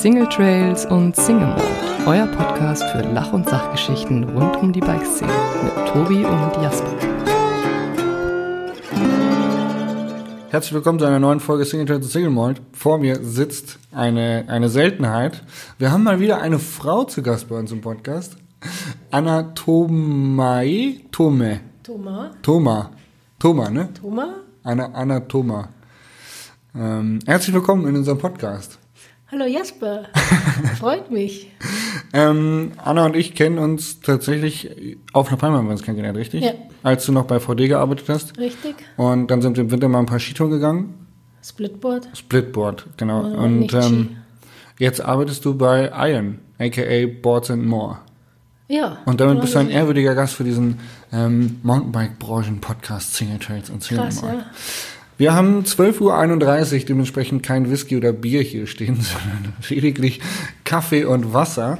Single Trails und Single Mode, euer Podcast für Lach- und Sachgeschichten rund um die Bikeszene mit Tobi und Jasper. Herzlich willkommen zu einer neuen Folge Single Trails und Single Mode. Vor mir sitzt eine, eine Seltenheit. Wir haben mal wieder eine Frau zu Gast bei uns im Podcast. Anna Tomai, Tome, Thomas. Thoma, Thoma, ne? Thomas? Anna, Anna Thoma. Ähm, herzlich willkommen in unserem Podcast. Hallo Jasper. Freut mich. Ähm, Anna und ich kennen uns tatsächlich auf einer Palme haben wir uns kennengelernt, richtig? Ja. Als du noch bei VD gearbeitet hast. Richtig? Und dann sind wir im Winter mal ein paar Skitouren gegangen. Splitboard. Splitboard, genau. Oder und ähm, jetzt arbeitest du bei Iron, aka Boards and More. Ja. Und damit bist du ein ehrwürdiger Gast für diesen ähm, Mountainbike-Branchen-Podcast Single Trails und Single Krass, ja. Wir haben 12.31 Uhr, dementsprechend kein Whisky oder Bier hier stehen, sondern lediglich Kaffee und Wasser.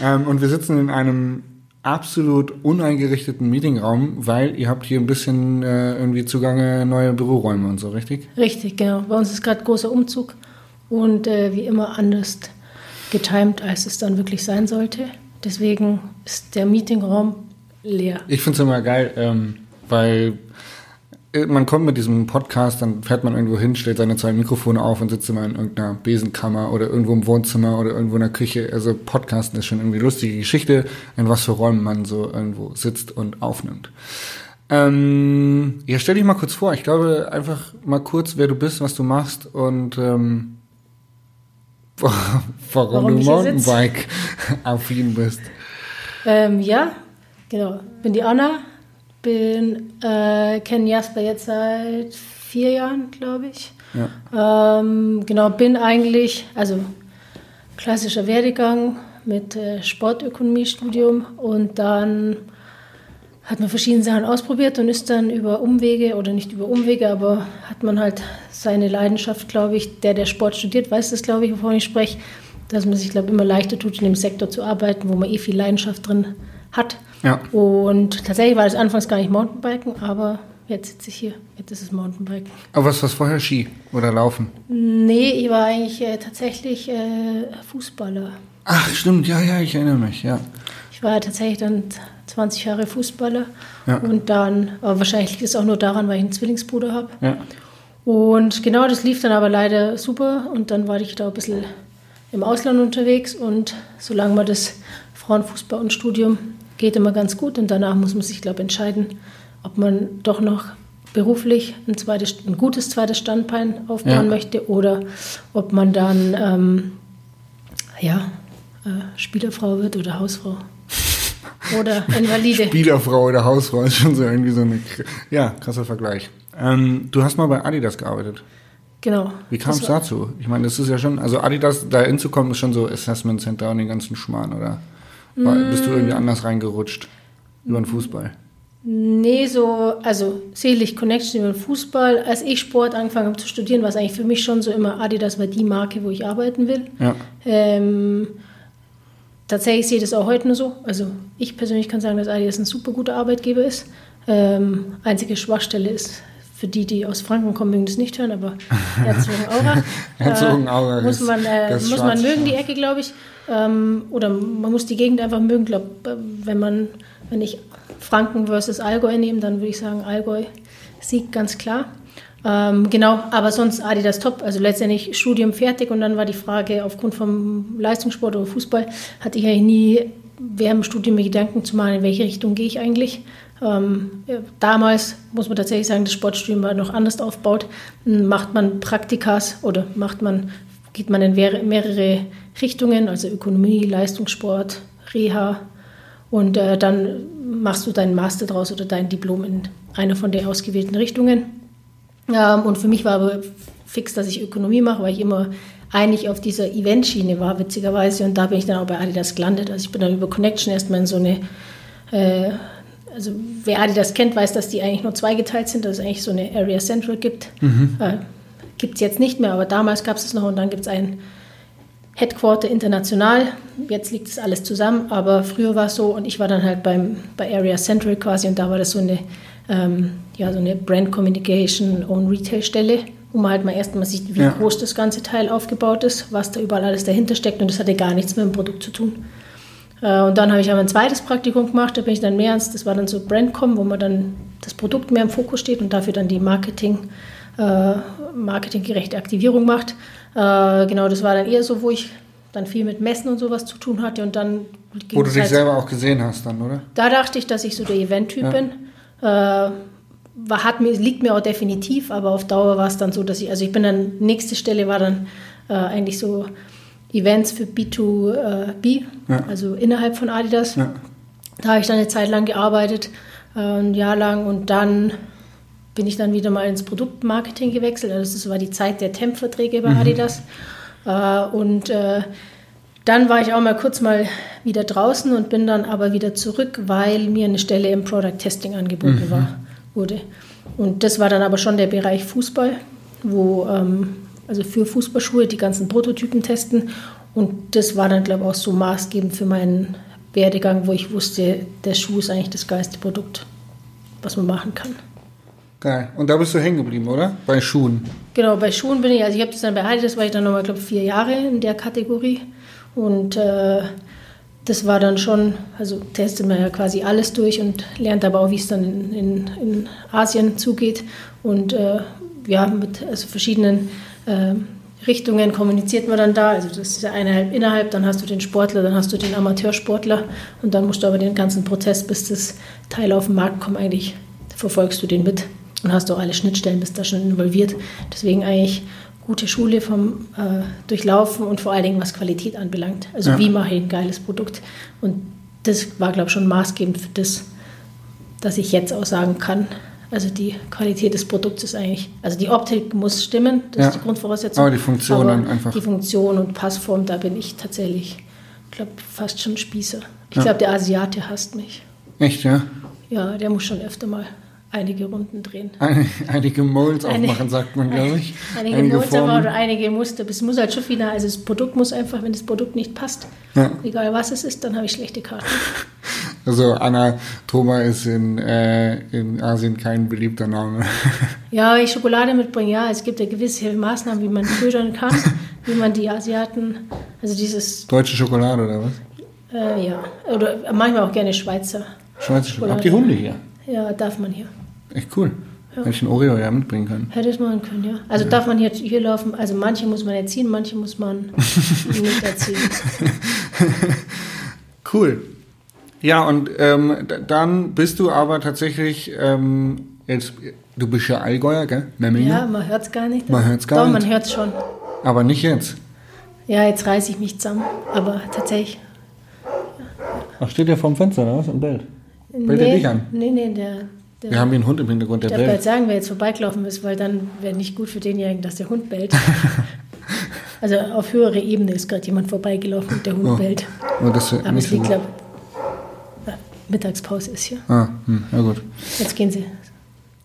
Ähm, und wir sitzen in einem absolut uneingerichteten Meetingraum, weil ihr habt hier ein bisschen äh, irgendwie zugange neue Büroräume und so, richtig? Richtig, genau. Bei uns ist gerade großer Umzug und äh, wie immer anders getimt, als es dann wirklich sein sollte. Deswegen ist der Meetingraum leer. Ich finde es immer geil, ähm, weil man kommt mit diesem Podcast, dann fährt man irgendwo hin, stellt seine zwei Mikrofone auf und sitzt immer in irgendeiner Besenkammer oder irgendwo im Wohnzimmer oder irgendwo in der Küche. Also Podcasten ist schon irgendwie lustige Geschichte, in was für Räumen man so irgendwo sitzt und aufnimmt. Ähm, ja, stell dich mal kurz vor. Ich glaube einfach mal kurz, wer du bist, was du machst und ähm, warum, Warum du ich? Mountainbike-affin bist. Ähm, ja, genau. Bin die Anna, bin äh, kenne Jasper jetzt seit vier Jahren, glaube ich. Ja. Ähm, genau, bin eigentlich, also klassischer Werdegang mit äh, Sportökonomiestudium und dann hat man verschiedene Sachen ausprobiert und ist dann über Umwege oder nicht über Umwege, aber hat man halt seine Leidenschaft, glaube ich, der, der Sport studiert, weiß das, glaube ich, wovon ich spreche, dass man sich, glaube ich, immer leichter tut, in dem Sektor zu arbeiten, wo man eh viel Leidenschaft drin hat. Ja. Und tatsächlich war das anfangs gar nicht Mountainbiken, aber jetzt sitze ich hier, jetzt ist es Mountainbiken. Aber was was vorher Ski oder Laufen? Nee, ich war eigentlich äh, tatsächlich äh, Fußballer. Ach, stimmt, ja, ja, ich erinnere mich, ja. Ich war tatsächlich dann 20 Jahre Fußballer Ja. und dann, aber wahrscheinlich liegt es auch nur daran, weil ich einen Zwillingsbruder habe. Ja. Und genau, das lief dann aber leider super und dann war ich da ein bisschen im Ausland unterwegs und solange man das Frauenfußball und Studium geht immer ganz gut und danach muss man sich, glaube ich, entscheiden, ob man doch noch beruflich ein, zweites, ein gutes zweites Standbein aufbauen Ja. möchte oder ob man dann ähm, ja, äh, Spielerfrau wird oder Hausfrau oder Invalide. Spielerfrau oder Hausfrau ist schon so irgendwie so eine, ja, krasser Vergleich. Ähm, du hast mal bei Adidas gearbeitet. Genau. Wie kam es dazu? Ich meine, das ist ja schon, also Adidas, da hinzukommen, ist schon so Assessment Center und den ganzen Schmarrn, oder? War, bist du Mm. irgendwie anders reingerutscht? Über den Fußball? Nee, so, also selig Connection über den Fußball. Als ich Sport angefangen habe zu studieren, war es eigentlich für mich schon so immer Adidas war die Marke, wo ich arbeiten will. Ja. Ähm, tatsächlich sehe ich das auch heute nur so. Also ich persönlich kann sagen, dass Adidas ein super guter Arbeitgeber ist. Ähm, einzige Schwachstelle ist, für die, die aus Franken kommen, mögen das nicht hören, aber Herzogenaurach. Herzogenaurach äh, muss ist man, äh, muss man mögen, die. Ecke, glaube ich. Ähm, oder man muss die Gegend einfach mögen. Glaub, äh, wenn man, wenn ich Franken versus Allgäu nehme, dann würde ich sagen, Allgäu siegt ganz klar. Ähm, genau, aber sonst Adidas top. Also letztendlich Studium fertig und dann war die Frage, aufgrund vom Leistungssport oder Fußball, hatte ich eigentlich nie während dem Studium mir Gedanken zu machen, in welche Richtung gehe ich eigentlich. Ähm, damals muss man tatsächlich sagen, das Sportstudium war noch anders aufgebaut. Macht man Praktikas oder macht man, geht man in mehrere- mehrere Richtungen, also Ökonomie, Leistungssport, Reha und äh, dann machst du deinen Master draus oder dein Diplom in einer von den ausgewählten Richtungen. Ähm, und für mich war aber fix, dass ich Ökonomie mache, weil ich immer eigentlich auf dieser Eventschiene war, witzigerweise. Und da bin ich dann auch bei Adidas gelandet. Also ich bin dann über Connection erstmal in so eine, äh, also wer Adidas kennt, weiß, dass die eigentlich nur zweigeteilt sind, dass es eigentlich so eine Area Central gibt. Äh, gibt es jetzt nicht mehr, aber damals gab es es noch und dann gibt es ein Headquarter international. Jetzt liegt das alles zusammen, aber früher war es so und ich war dann halt beim, bei Area Central quasi und da war das so eine, ähm, ja, so eine Brand Communication und Retail Stelle wo man halt mal erstmal sieht, wie Ja. groß das ganze Teil aufgebaut ist, was da überall alles dahinter steckt und das hatte gar nichts mit dem Produkt zu tun. Äh, Und dann habe ich aber ein zweites Praktikum gemacht, da bin ich dann mehr ans, das war dann so Brandcom, wo man dann das Produkt mehr im Fokus steht und dafür dann die Marketing, äh, marketinggerechte Aktivierung macht. Äh, genau, das war dann eher so, wo ich dann viel mit Messen und sowas zu tun hatte und dann Wo du dich halt- selber auch gesehen hast dann, oder? da dachte ich, dass ich so der Event-Typ Ja. bin. Äh, war, hat mir, liegt mir auch definitiv, aber auf Dauer war es dann so, dass ich, also ich bin dann, nächste Stelle war dann äh, eigentlich so Events für B2B, Ja. also innerhalb von Adidas. Ja. Da habe ich dann eine Zeit lang gearbeitet, äh, ein Jahr lang und dann bin ich dann wieder mal ins Produktmarketing gewechselt. Also das war die Zeit der Temp-Verträge bei Adidas. Äh, und äh, dann war ich auch mal kurz mal wieder draußen und bin dann aber wieder zurück, weil mir eine Stelle im Product Testing angeboten war, wurde. Und das war dann aber schon der Bereich Fußball, wo ähm, also für Fußballschuhe die ganzen Prototypen testen. Und das war dann, glaube ich, auch so maßgebend für meinen Werdegang, wo ich wusste, der Schuh ist eigentlich das geilste Produkt, was man machen kann. Geil. Und da bist du hängen geblieben, oder? Bei Schuhen. Genau, bei Schuhen bin ich, also ich habe das dann bei Adidas, war ich dann nochmal, glaube ich, vier Jahre in der Kategorie. Und äh, das war dann schon, also testet man ja quasi alles durch und lernt aber auch, wie es dann in, in, in Asien zugeht. Und äh, ja, mit also verschiedenen äh, Richtungen kommuniziert man dann da. Also das ist ja eineinhalb innerhalb, dann hast du den Sportler, dann hast du den Amateursportler und dann musst du aber den ganzen Prozess, bis das Teil auf den Markt kommt, eigentlich verfolgst du den mit und hast auch alle Schnittstellen, bist da schon involviert. Deswegen eigentlich gute Schule vom äh, Durchlaufen und vor allen Dingen, was Qualität anbelangt. Also Ja. wie mache ich ein geiles Produkt? Und das war, glaube ich, schon maßgebend für das, dass ich jetzt auch sagen kann, also die Qualität des Produkts ist eigentlich, also die Optik muss stimmen, das Ja. ist die Grundvoraussetzung. Aber die Funktion Aber einfach. Die Funktion und Passform, da bin ich tatsächlich, glaube fast schon Spießer. Ich Ja. glaube, der Asiate hasst mich. Echt, ja? Ja, der muss schon öfter mal einige Runden drehen. Ein, einige Molds aufmachen, sagt man, glaube ich. Einige, Muster oder einige Muster. Es muss halt schon final. Also das Produkt muss einfach, wenn das Produkt nicht passt, Ja. egal was es ist, dann habe ich schlechte Karten. Also Anna Thoma ist in, äh, in Asien kein beliebter Name. Ja, wenn ich Schokolade mitbringe, ja, es gibt ja gewisse Maßnahmen, wie man ködern kann, wie man die Asiaten, also dieses, Deutsche Schokolade oder was? äh, ja, oder manchmal auch gerne Schweizer. Schweizer Schokolade. Habt ihr Hunde hier? Ja, darf man hier. Echt cool. Hätte ich einen Oreo ja mitbringen können. Hätte es machen können, ja. Also darf man hier, hier laufen, also manche muss man erziehen, manche muss man nicht erziehen. Cool. Ja, und ähm, dann bist du aber tatsächlich ähm, jetzt, du bist ja Allgäuer, gell? Memminger? Ja, man hört es gar nicht. Man hört's gar Doch, nicht. man hört es schon. Aber nicht jetzt. Ja, jetzt reiße ich mich zusammen, aber tatsächlich. Ach, steht der vorm Fenster oder was und bellt? Bellt er dich an? Nee, nee, der, der Wir haben hier einen Hund im Hintergrund, der Ich bald bellt. sagen, wer jetzt vorbeigelaufen ist, weil dann wäre nicht gut für denjenigen, dass der Hund bellt. also auf höhere Ebene ist gerade jemand vorbeigelaufen und der Hund Oh. bellt. Oh, das ist Aber nicht es so liegt, gut. glaube Mittagspause ist hier. Ah, hm, ja gut. Jetzt gehen sie.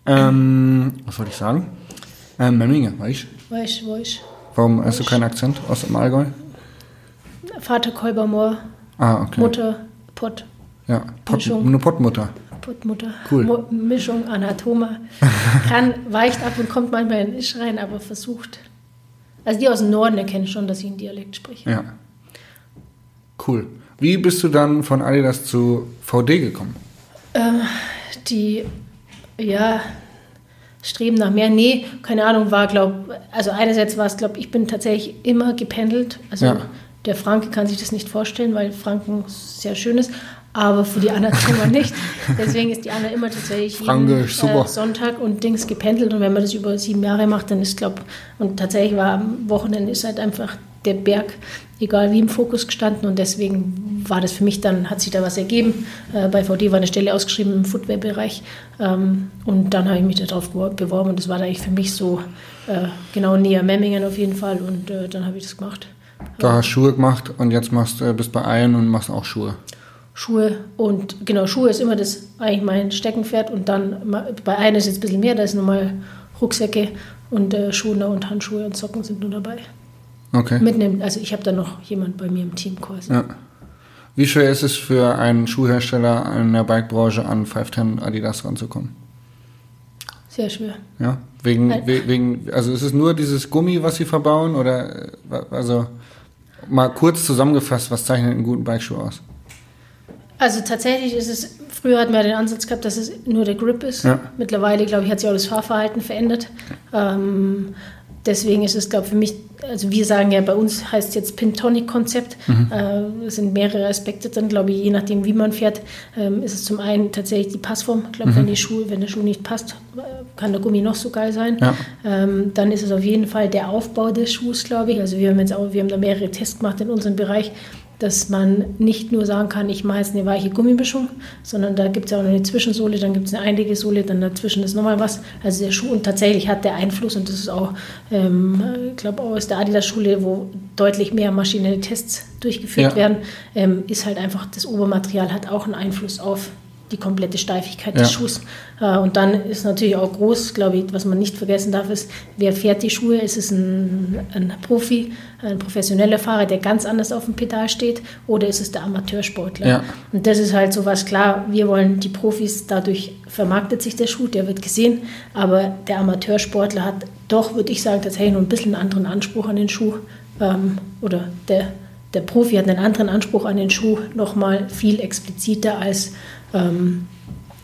Ähm, was wollte ich sagen? Ähm, Memminger, weißt du? Weißt, weißt. Warum hast du keinen Akzent aus dem Allgäu? Vater Kolbermoor, Ah, okay. Mutter Pott, Ja, Pott, eine Pottmutter. Pottmutter. Cool. Mo Mischung, Anatoma. Kann, weicht ab und kommt manchmal in Isch rein, aber versucht. Also die aus dem Norden erkennen schon, dass ich einen Dialekt spreche. Ja. Cool. Wie bist du dann von Adidas zu VD gekommen? die ja streben nach mehr. Nee, keine Ahnung, war glaube also einerseits war es glaube ich bin tatsächlich immer gependelt. Also Ja. der Franke kann sich das nicht vorstellen, weil Franken sehr schön ist, aber für die anderen Zimmer nicht. Deswegen ist die Anna immer tatsächlich Franke, jeden. Äh, Sonntag und Dings gependelt und wenn man das über sieben Jahre macht, dann ist glaube und tatsächlich war am Wochenende ist halt einfach der Berg, egal wie im Fokus gestanden und deswegen war das für mich dann, hat sich da was ergeben. Äh, bei VD war eine Stelle ausgeschrieben im Footwear-Bereich ähm, und dann habe ich mich darauf beworben und das war da eigentlich für mich so äh, genau näher Memmingen auf jeden Fall und äh, dann habe ich das gemacht. Da hast du Schuhe gemacht und jetzt machst äh, bist bei Iron und machst auch Schuhe. Schuhe und genau, Schuhe ist immer das eigentlich mein Steckenpferd und dann bei einer ist jetzt ein bisschen mehr, da ist nochmal Rucksäcke und äh, Schuhe und Handschuhe und Socken sind nur dabei. Okay. Mitnehmen, also ich habe da noch jemand bei mir im Team quasi. Ja. Wie schwer ist es für einen Schuhhersteller in der Bikebranche an 510 Adidas ranzukommen? Sehr schwer. Ja, wegen, wegen, also ist es nur dieses Gummi, was sie verbauen oder, also mal kurz zusammengefasst, was zeichnet einen guten Bikeschuh aus? Also tatsächlich ist es, früher hatten wir den Ansatz gehabt, dass es nur der Grip ist. Ja. Mittlerweile, glaube ich, hat sich auch das Fahrverhalten verändert. Ähm, deswegen ist es, glaube ich, für mich, also wir sagen ja, bei uns heißt jetzt Pintonic-Konzept. Mhm. Äh, es sind mehrere Aspekte dann, glaube ich, je nachdem, wie man fährt, ähm, ist es zum einen tatsächlich die Passform. Ich glaube, mhm. wenn, die Schuhe, wenn der Schuh nicht passt, kann der Gummi noch so geil sein. Ja. Ähm, dann ist es auf jeden Fall der Aufbau des Schuhs, glaube ich. Also wir haben jetzt auch, wir haben da mehrere Tests gemacht in unserem Bereich dass man nicht nur sagen kann, ich mache jetzt eine weiche Gummimischung, sondern da gibt es ja auch noch eine Zwischensohle, dann gibt es eine einige Sohle, dann dazwischen ist nochmal was. Also der Schuh und tatsächlich hat der Einfluss und das ist auch, ähm, ich glaube auch aus der Adidas-Schule, wo deutlich mehr maschinelle Tests durchgeführt ja. werden, ähm, ist halt einfach, das Obermaterial hat auch einen Einfluss auf die komplette Steifigkeit ja. des Schuhs. Äh, und dann ist natürlich auch groß, glaube ich, was man nicht vergessen darf, ist, wer fährt die Schuhe? Ist es ein, ein Profi, ein professioneller Fahrer, der ganz anders auf dem Pedal steht, oder ist es der Amateursportler? Ja. Und das ist halt so was, klar, wir wollen die Profis, dadurch vermarktet sich der Schuh, der wird gesehen, aber der Amateursportler hat doch, würde ich sagen, tatsächlich noch ein bisschen einen anderen Anspruch an den Schuh ähm, oder der der Profi hat einen anderen Anspruch an den Schuh, nochmal viel expliziter als ähm,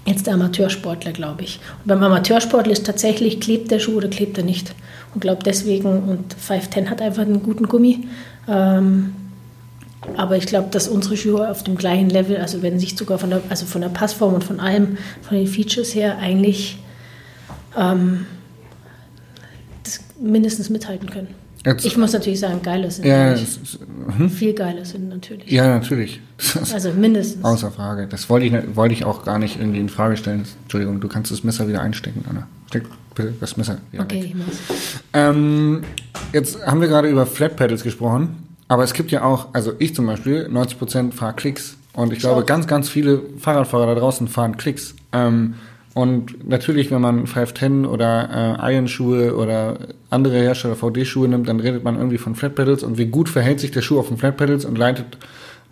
jetzt der Amateursportler, glaube ich. Und beim Amateursportler ist tatsächlich, klebt der Schuh oder klebt er nicht. Und glaube deswegen, und 510 hat einfach einen guten Gummi. Ähm, aber ich glaube, dass unsere Schuhe auf dem gleichen Level, also wenn sich sogar von der, also von der Passform und von allem, von den Features her, eigentlich ähm, mindestens mithalten können. Jetzt, ich muss natürlich sagen, geile sind ja, hm? viel geiler sind natürlich. Ja, natürlich. Also mindestens. Außer Frage. Das wollte ich, wollte ich auch gar nicht irgendwie in Frage stellen. Entschuldigung, du kannst das Messer wieder einstecken, Anna. Steck bitte das Messer wieder Okay, weg. ich muss. Ähm, jetzt haben wir gerade über Flat Pedals gesprochen, aber es gibt ja auch, also ich zum Beispiel, 90% fahre Klicks und ich glaube, ganz, ganz viele Fahrradfahrer da draußen fahren Klicks. Ähm, und natürlich, wenn man 510 oder äh, Iron-Schuhe oder andere Hersteller VD-Schuhe nimmt, dann redet man irgendwie von Flat Pedals und wie gut verhält sich der Schuh auf den Flat Pedals und leitet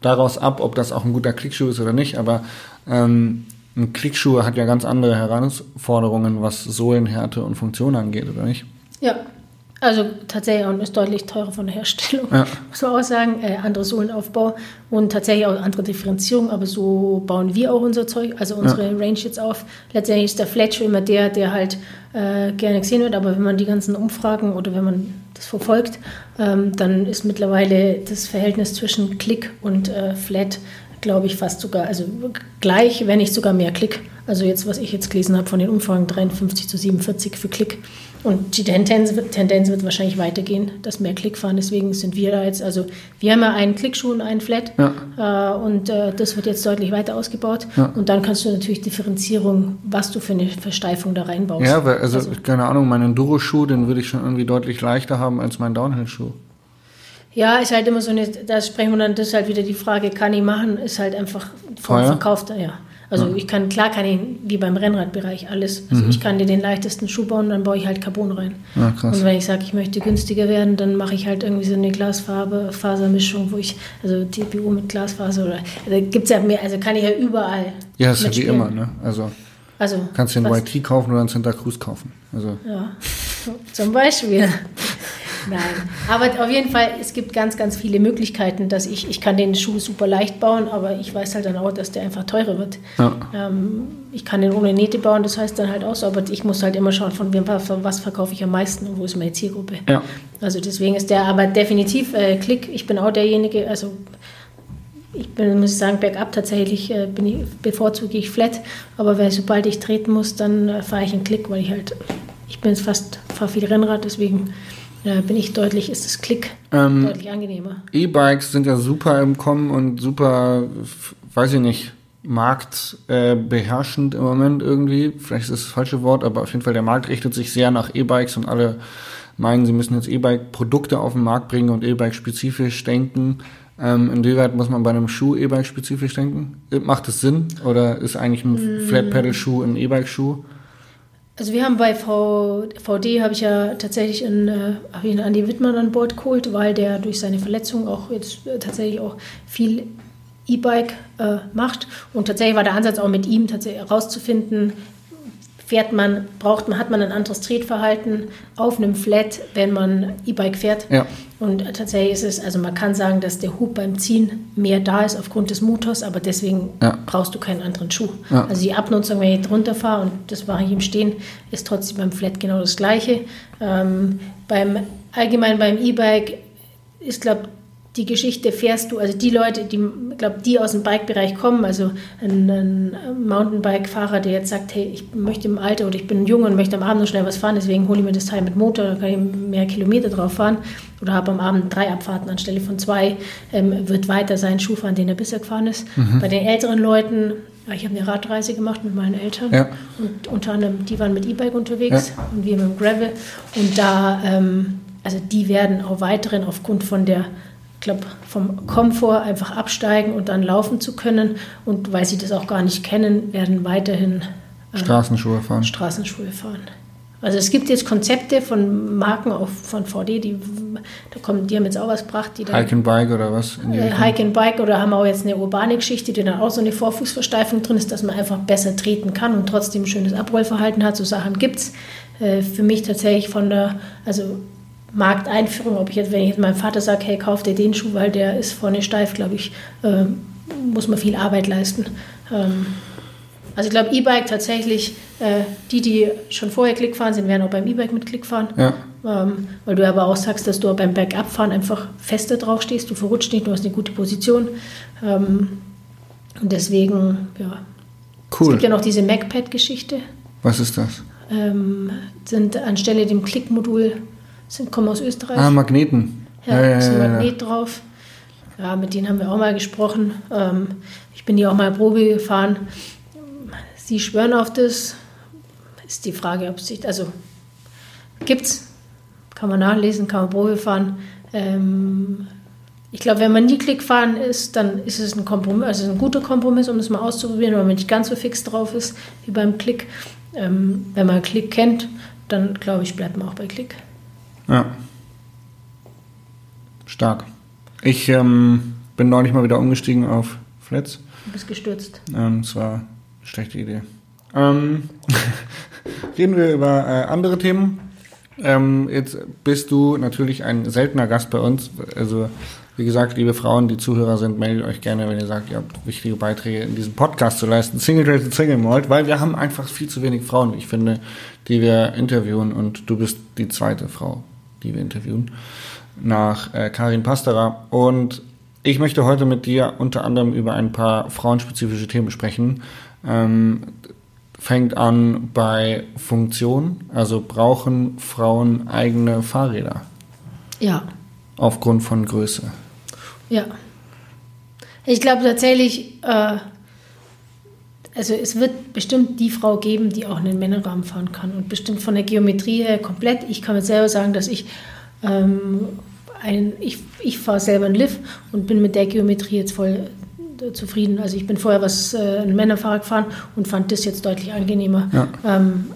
daraus ab, ob das auch ein guter Klickschuh ist oder nicht. Aber ähm, ein Klickschuh hat ja ganz andere Herausforderungen, was Sohlenhärte und Funktion angeht, oder nicht? Ja, also tatsächlich und ist deutlich teurer von der Herstellung, ja. muss man auch sagen. Äh, andere Sohlenaufbau und tatsächlich auch andere Differenzierung, aber so bauen wir auch unser Zeug, also unsere ja. Range jetzt auf. Letztendlich ist der Fletcher immer der, der halt äh, gerne gesehen wird, aber wenn man die ganzen Umfragen oder wenn man das verfolgt, ähm, dann ist mittlerweile das Verhältnis zwischen Klick und äh, Flat, glaube ich, fast sogar, also gleich, wenn nicht sogar mehr Klick. Also jetzt, was ich jetzt gelesen habe von den Umfragen, 53 zu 47 für Klick. Und die Tendenz wird, Tendenz wird wahrscheinlich weitergehen, dass mehr Klick fahren. Deswegen sind wir da jetzt, also wir haben ja einen Klickschuh und einen Flat ja. äh, und äh, das wird jetzt deutlich weiter ausgebaut. Ja. Und dann kannst du natürlich Differenzierung, was du für eine Versteifung da reinbaust. Ja, weil, also, also keine Ahnung, meinen Enduro-Schuh, den würde ich schon irgendwie deutlich leichter haben als meinen Downhill-Schuh. Ja, ist halt immer so eine, da sprechen wir dann, das ist halt wieder die Frage, kann ich machen, ist halt einfach vom Verkauf da, ja. Also ja. ich kann, klar kann ich, wie beim Rennradbereich, alles. Also mhm. ich kann dir den leichtesten Schuh bauen, dann baue ich halt Carbon rein. Ja, und wenn ich sage, ich möchte günstiger werden, dann mache ich halt irgendwie so eine Glasfarbe, Fasermischung, wo ich, also TPU mit Glasfaser oder, also gibt es ja mehr, also kann ich ja überall. Ja, ist ja wie immer, ne? Also, also kannst du einen YT kaufen oder einen Santa Cruz kaufen. Also. Ja, zum Beispiel. Nein, aber auf jeden Fall, es gibt ganz, ganz viele Möglichkeiten, dass ich, ich kann den Schuh super leicht bauen, aber ich weiß halt dann auch, dass der einfach teurer wird. Ja. Ähm, ich kann den ohne Nähte bauen, das heißt dann halt auch so, aber ich muss halt immer schauen, von wem, was verkaufe ich am meisten und wo ist meine Zielgruppe. Ja. Also deswegen ist der aber definitiv äh, Klick. Ich bin auch derjenige, also ich bin, muss ich sagen, bergab tatsächlich äh, ich, bevorzuge ich flat, aber wenn, sobald ich treten muss, dann äh, fahre ich einen Klick, weil ich halt, ich bin fast, fahre viel Rennrad, deswegen da bin ich deutlich, ist das Klick ähm, deutlich angenehmer. E-Bikes sind ja super im Kommen und super, weiß ich nicht, marktbeherrschend äh, im Moment irgendwie. Vielleicht ist das das falsche Wort, aber auf jeden Fall der Markt richtet sich sehr nach E-Bikes und alle meinen, sie müssen jetzt E-Bike-Produkte auf den Markt bringen und E-Bike-spezifisch denken. Ähm, inwieweit muss man bei einem Schuh E-Bike spezifisch denken? Macht es Sinn oder ist eigentlich ein mm. Flat-Pedal-Schuh ein E-Bike-Schuh? Also wir haben bei v, VD, habe ich ja tatsächlich einen, äh, einen Andi Wittmann an Bord geholt, weil der durch seine Verletzung auch jetzt äh, tatsächlich auch viel E-Bike äh, macht. Und tatsächlich war der Ansatz auch mit ihm tatsächlich herauszufinden, fährt man, braucht man, hat man ein anderes Tretverhalten auf einem Flat, wenn man E-Bike fährt. Ja. Und tatsächlich ist es, also man kann sagen, dass der Hub beim Ziehen mehr da ist aufgrund des Motors, aber deswegen Ja. brauchst du keinen anderen Schuh. Ja. Also die Abnutzung, wenn ich drunter fahre und das mache ich im Stehen, ist trotzdem beim Flat genau das Gleiche. Ähm, beim allgemein beim E-Bike ist, glaube die Geschichte fährst du, also die Leute, die, glaube die aus dem Bike-Bereich kommen, also ein, ein Mountainbike-Fahrer, der jetzt sagt, hey, ich möchte im Alter oder ich bin jung und möchte am Abend noch schnell was fahren, deswegen hole ich mir das Teil mit Motor, da kann ich mehr Kilometer drauf fahren oder habe am Abend drei Abfahrten anstelle von zwei, ähm, wird weiter seinen Schuh fahren, den er bisher gefahren ist. Bei den älteren Leuten, ich habe eine Radreise gemacht mit meinen Eltern Ja. und unter anderem, die waren mit E-Bike unterwegs und wir mit dem Gravel und da, ähm, also die werden auch weiterhin aufgrund von der ich glaube, vom Komfort einfach absteigen und dann laufen zu können. Und weil sie das auch gar nicht kennen, werden weiterhin äh, Straßenschuhe fahren. Straßenschuhe fahren. Also es gibt jetzt Konzepte von Marken auch von VD, die da kommen, die haben jetzt auch was gebracht, die dann Hike and Bike oder was? Äh? Hike and Bike oder haben auch jetzt eine urbane Geschichte, die dann auch so eine Vorfußversteifung drin ist, dass man einfach besser treten kann und trotzdem ein schönes Abrollverhalten hat. So Sachen gibt es. Äh, für mich tatsächlich von der, also Markteinführung, ob ich jetzt, wenn ich jetzt meinem Vater sage, hey, kauf dir den Schuh, weil der ist vorne steif, glaube ich, äh, muss man viel Arbeit leisten. Ähm, also ich glaube, E-Bike tatsächlich, äh, die, die schon vorher Klick fahren sind, werden auch beim E-Bike mit Klick fahren. Ja. Ähm, weil du aber auch sagst, dass du beim Bergabfahren einfach fester drauf stehst, du verrutscht nicht, du hast eine gute Position. Ähm, und deswegen, ja. Es Cool. gibt ja noch diese MacPad-Geschichte. Was ist das? Ähm, sind anstelle dem Klickmodul, sind, kommen aus Österreich. Ah, Magneten. Ja, ja, ist ein ja, ja. Magnet drauf. Ja, mit denen haben wir auch mal gesprochen. Ähm, ich bin die auch mal Probe gefahren. Sie schwören auf das. Ist die Frage, ob es sich, also gibt's, kann man nachlesen, kann man Probe fahren. Ähm, ich glaube, wenn man nie Klick fahren ist, dann ist es ein Kompromiss, also ein guter Kompromiss, um es mal auszuprobieren, wenn man nicht ganz so fix drauf ist wie beim Klick. Ähm, wenn man Klick kennt, dann glaube ich, bleibt man auch bei Klick. Ja. Stark. Ich ähm, bin neulich mal wieder umgestiegen auf Flats. Du bist gestürzt. Ähm, das war eine schlechte Idee. Ähm, reden wir über äh, andere Themen. Ähm, jetzt bist du natürlich ein seltener Gast bei uns. Also, wie gesagt, liebe Frauen, die Zuhörer sind, meldet euch gerne, wenn ihr sagt, ihr habt wichtige Beiträge in diesem Podcast zu leisten. Single Trated Single Malt, weil wir haben einfach viel zu wenig Frauen, wie ich finde, die wir interviewen und du bist die zweite Frau, die wir interviewen, nach äh, Karin Pasterer. Und ich möchte heute mit dir unter anderem über ein paar frauenspezifische Themen sprechen. Ähm, fängt an bei Funktion, also brauchen Frauen eigene Fahrräder Ja. aufgrund von Größe. Ja. Ich glaube tatsächlich, äh, also es wird bestimmt die Frau geben, die auch einen Männerrahmen fahren kann und bestimmt von der Geometrie her komplett. Ich kann mir selber sagen, dass ich ähm, ein, ich, ich fahre selber einen Liv und bin mit der Geometrie jetzt voll äh, zufrieden. Also ich bin vorher was äh, ein Männerfahrrad gefahren und fand das jetzt deutlich angenehmer. Ja. Ähm,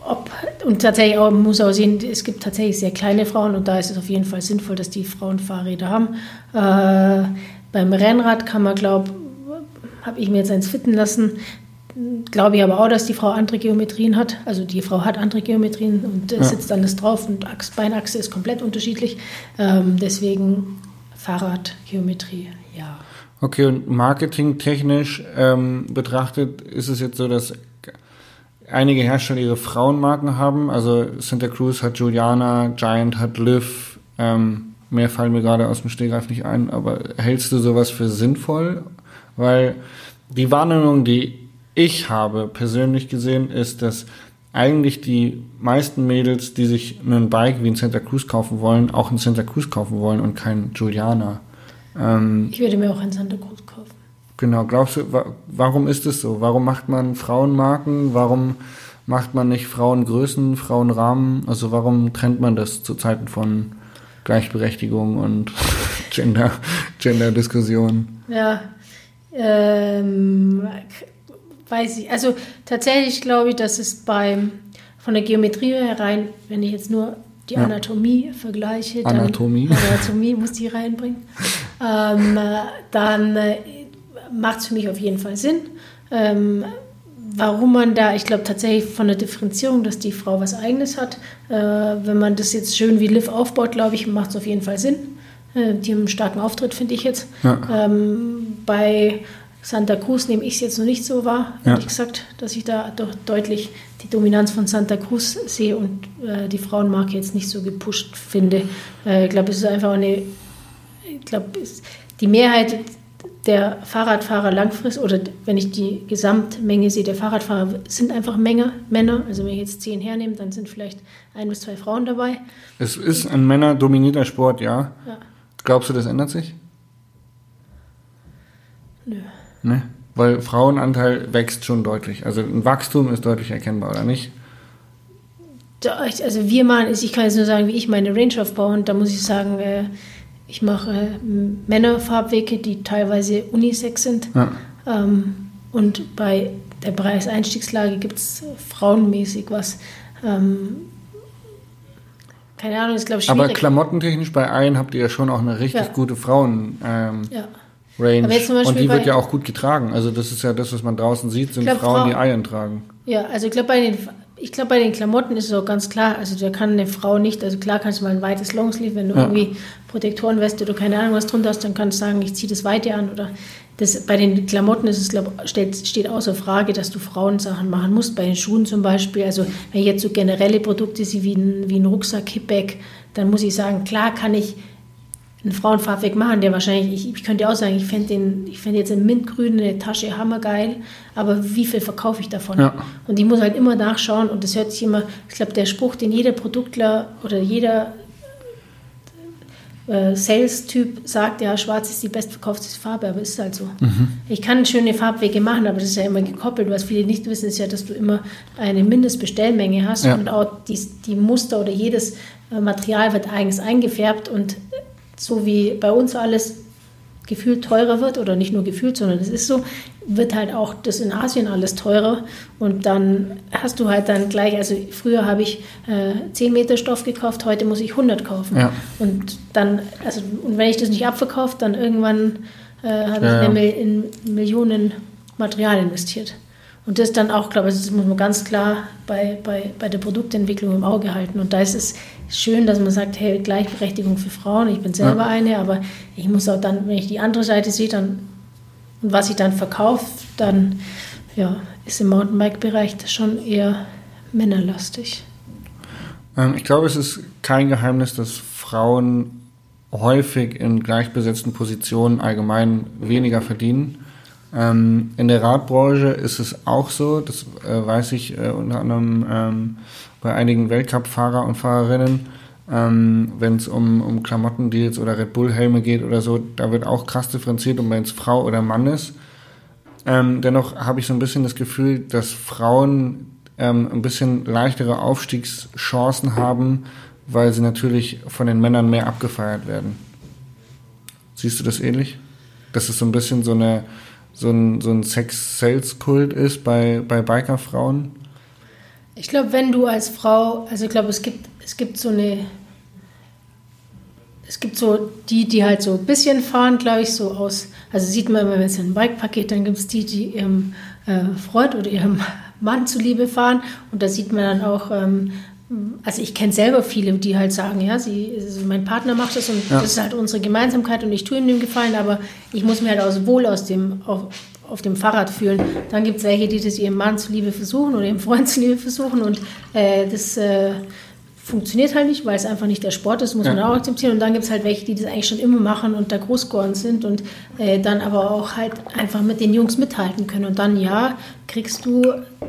ob, und tatsächlich auch, man muss auch sehen, es gibt tatsächlich sehr kleine Frauen und da ist es auf jeden Fall sinnvoll, dass die Frauen Fahrräder haben. Äh, beim Rennrad kann man, glaube habe ich mir jetzt eins fitten lassen, glaube ich aber auch, dass die Frau andere Geometrien hat. Also die Frau hat andere Geometrien und äh, Ja. sitzt alles drauf und Achs, Beinachse ist komplett unterschiedlich. Ähm, deswegen Fahrradgeometrie, ja. Okay, und marketingtechnisch ähm, betrachtet ist es jetzt so, dass einige Hersteller ihre Frauenmarken haben. Also Santa Cruz hat Juliana, Giant hat Liv. Ähm, mehr fallen mir gerade aus dem Stegreif nicht ein. Aber hältst du sowas für sinnvoll? Weil die Wahrnehmung, die ich habe persönlich gesehen, ist, dass eigentlich die meisten Mädels, die sich einen Bike wie ein Santa Cruz kaufen wollen, auch ein Santa Cruz kaufen wollen und kein Juliana. Ähm, Ich würde mir auch ein Santa Cruz kaufen. Genau, glaubst du, wa warum ist es so? Warum macht man Frauenmarken? Warum macht man nicht Frauengrößen, Frauenrahmen? Also warum trennt man das zu Zeiten von Gleichberechtigung und Gender, Gender-Diskussionen? Ja, ähm, weiß ich. Also tatsächlich glaube ich, dass es beim von der Geometrie herein, wenn ich jetzt nur die Ja. Anatomie vergleiche, dann Anatomie. Anatomie muss die reinbringen, ähm, äh, dann äh, macht es für mich auf jeden Fall Sinn. Ähm, warum man da, ich glaube tatsächlich von der Differenzierung, dass die Frau was Eigenes hat. Äh, wenn man das jetzt schön wie Liv aufbaut, glaube ich, macht es auf jeden Fall Sinn. Äh, die haben einen starken Auftritt, finde ich jetzt. Ja. Ähm, bei Santa Cruz nehme ich es jetzt noch nicht so wahr, Ja. ehrlich gesagt, dass ich da doch deutlich die Dominanz von Santa Cruz sehe und äh, die Frauenmarke jetzt nicht so gepusht finde. Äh, ich glaube, es ist einfach eine, ich glaube, die Mehrheit der Fahrradfahrer langfristig, oder wenn ich die Gesamtmenge sehe, der Fahrradfahrer sind einfach Menge, Männer. Also wenn ich jetzt zehn hernehme, dann sind vielleicht ein bis zwei Frauen dabei. Es ist ein männerdominierter Sport, ja. Ja. Glaubst du, das ändert sich? Nö. Ne? Weil Frauenanteil wächst schon deutlich. Also ein Wachstum ist deutlich erkennbar, oder nicht? Also wir machen ich kann jetzt nur sagen, wie ich meine Range aufbaue und da muss ich sagen, äh, ich mache äh, Männerfarbwege, die teilweise unisex sind Ja. ähm, und bei der Preiseinstiegslage gibt es frauenmäßig was. Keine Ahnung, ist glaube ich Aber schwierig. klamottentechnisch bei allen habt ihr ja schon auch eine richtig Ja. gute Frauen ähm, ja. Range. Aber Und die wird ja auch gut getragen. Also das ist ja das, was man draußen sieht, sind glaub, Frauen, die Frau- Eiern tragen. Ja, also ich glaube bei den ich glaube bei den Klamotten ist es auch ganz klar, also da kann eine Frau nicht, also klar kannst du mal ein weites Longsleeve, wenn du Ja. irgendwie Protektorenweste oder keine Ahnung was drunter hast, dann kannst du sagen, ich ziehe das Weite an oder das bei den Klamotten ist es glaube steht steht außer Frage, dass du Frauensachen machen musst, bei den Schuhen zum Beispiel, also wenn ich jetzt so generelle Produkte sehe wie ein, wie ein Rucksack, Kippback, dann muss ich sagen, klar kann ich einen Frauenfarbweg machen, der wahrscheinlich, ich, ich könnte auch sagen, ich fände fände jetzt in Mintgrün eine Tasche hammergeil, aber wie viel verkaufe ich davon? Ja. Und ich muss halt immer nachschauen und das hört sich immer, ich glaube, der Spruch, den jeder Produktler oder jeder äh, Sales-Typ sagt, ja, schwarz ist die bestverkaufteste Farbe, aber ist halt so. Ich kann schöne Farbwege machen, aber das ist ja immer gekoppelt. Was viele nicht wissen, ist ja, dass du immer eine Mindestbestellmenge hast Ja. und auch die, die Muster oder jedes äh, Material wird eigens eingefärbt und so wie bei uns alles gefühlt teurer wird, oder nicht nur gefühlt, sondern es ist so, wird halt auch das in Asien alles teurer. Und dann hast du halt dann gleich, also früher habe ich äh, 10 Meter Stoff gekauft, heute muss ich 100 kaufen. Ja. Und dann, also, und wenn ich das nicht abverkaufe, dann irgendwann äh, habe Ja, ich ja. in Millionen Material investiert. Und das dann auch, glaube ich, das muss man ganz klar bei, bei, bei der Produktentwicklung im Auge halten. Und da ist es schön, dass man sagt, hey, Gleichberechtigung für Frauen. Ich bin selber Ja. eine, aber ich muss auch dann, wenn ich die andere Seite sehe, dann und was ich dann verkaufe, dann ja, ist im Mountainbike-Bereich schon eher männerlastig. Ähm, ich glaube, es ist kein Geheimnis, dass Frauen häufig in gleichbesetzten Positionen allgemein weniger verdienen. Ähm, in der Radbranche ist es auch so, das äh, weiß ich äh, unter anderem ähm, bei einigen Weltcup-Fahrer und Fahrerinnen, ähm, wenn es um, um Klamottendeals oder Red Bull-Helme geht oder so, da wird auch krass differenziert, ob man jetzt Frau oder Mann ist. Ähm, dennoch habe ich so ein bisschen das Gefühl, dass Frauen ähm, ein bisschen leichtere Aufstiegschancen haben, weil sie natürlich von den Männern mehr abgefeiert werden. Siehst du das ähnlich? Dass es so ein bisschen so eine so ein, so ein Sex-Sales-Kult ist bei, bei Bikerfrauen? Ich glaube, wenn du als Frau, also ich glaube, es gibt, es gibt so eine, es gibt so die, die halt so ein bisschen fahren, glaube ich, so aus, also sieht man immer, wenn es ein Bikepaket, dann gibt es die, die ihrem äh, Freund oder ihrem Mann zuliebe fahren und da sieht man dann auch, ähm, also ich kenne selber viele, die halt sagen, ja, sie, also mein Partner macht das und Ja. das ist halt unsere Gemeinsamkeit und ich tue ihm den Gefallen, aber ich muss mir halt aus wohl aus dem, auf, auf dem Fahrrad fühlen. Dann gibt es welche, die das ihrem Mann zuliebe versuchen oder ihrem Freund zuliebe versuchen und äh, das äh, funktioniert halt nicht, weil es einfach nicht der Sport ist, muss Ja. man auch akzeptieren. Und dann gibt es halt welche, die das eigentlich schon immer machen und da groß geworden sind und äh, dann aber auch halt einfach mit den Jungs mithalten können. Und dann, ja, kriegst du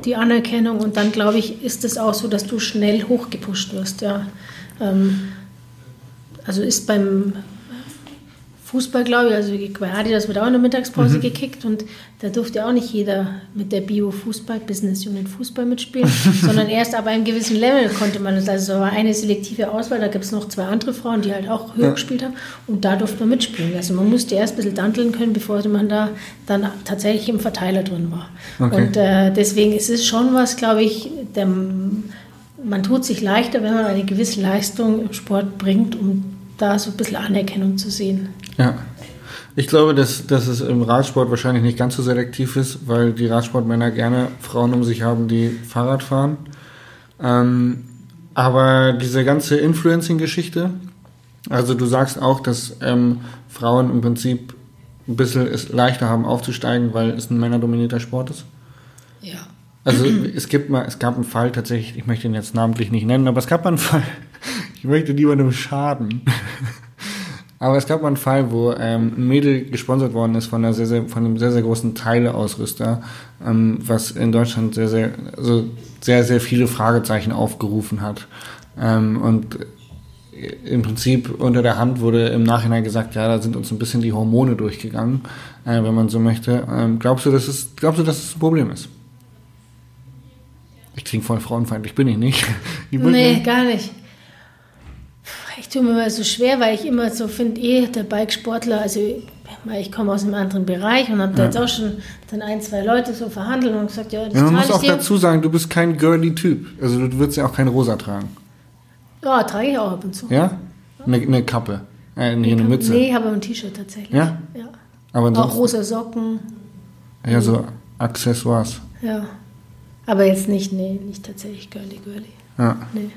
die Anerkennung und dann, glaube ich, ist es auch so, dass du schnell hochgepusht wirst, ja. Ähm, also ist beim Fußball, glaube ich, also bei Adidas wird auch in der Mittagspause gekickt und da durfte auch nicht jeder mit der Bio-Fußball-Business-Unit Fußball mitspielen, sondern erst ab einem gewissen Level konnte man das. Also es war eine selektive Auswahl, da gibt es noch zwei andere Frauen, die halt auch höher Ja. gespielt haben und da durfte man mitspielen. Also man musste erst ein bisschen danteln können, bevor man da dann tatsächlich im Verteiler drin war. Okay. Und äh, deswegen ist es schon was, glaube ich, der, man tut sich leichter, wenn man eine gewisse Leistung im Sport bringt, um da so ein bisschen Anerkennung zu sehen. Ja. Ich glaube, dass, dass es im Radsport wahrscheinlich nicht ganz so selektiv ist, weil die Radsportmänner gerne Frauen um sich haben, die Fahrrad fahren. Ähm, aber diese ganze Influencing-Geschichte, also du sagst auch, dass ähm, Frauen im Prinzip ein bisschen es leichter haben aufzusteigen, weil es ein männerdominierter Sport ist. Ja. Also es gibt mal, es gab einen Fall tatsächlich, ich möchte ihn jetzt namentlich nicht nennen, aber es gab mal einen Fall, ich möchte niemandem schaden. Aber es gab mal einen Fall, wo ähm, ein Mädel gesponsert worden ist von, einer sehr, sehr, von einem sehr, sehr großen Teileausrüster, ähm, was in Deutschland sehr, sehr, also sehr, sehr viele Fragezeichen aufgerufen hat. Ähm, und im Prinzip unter der Hand wurde im Nachhinein gesagt, ja, da sind uns ein bisschen die Hormone durchgegangen, äh, wenn man so möchte. Ähm, glaubst du, dass es, glaubst du, dass es ein Problem ist? Ich klinge voll frauenfeindlich, bin ich nicht. Ich bin Nee, nicht. gar nicht. Ich tue mir immer so schwer, weil ich immer so finde, eh, der Bikesportler, also ich komme aus einem anderen Bereich und habe da Ja. jetzt auch schon dann ein, zwei Leute so verhandelt und gesagt, ja, das Ja, man muss auch dazu sagen, du bist kein girly Typ. Also du würdest ja auch kein Rosa tragen. Ja, trage ich auch ab und zu. Ja? Eine, eine Kappe. Äh, nee, eine Mütze. Nee, habe ein T-Shirt tatsächlich. Ja? ja. Aber Auch rosa Socken, ja, so Accessoires. ja. Aber jetzt nicht, nee, nicht tatsächlich girly, girly. Ja. Nee.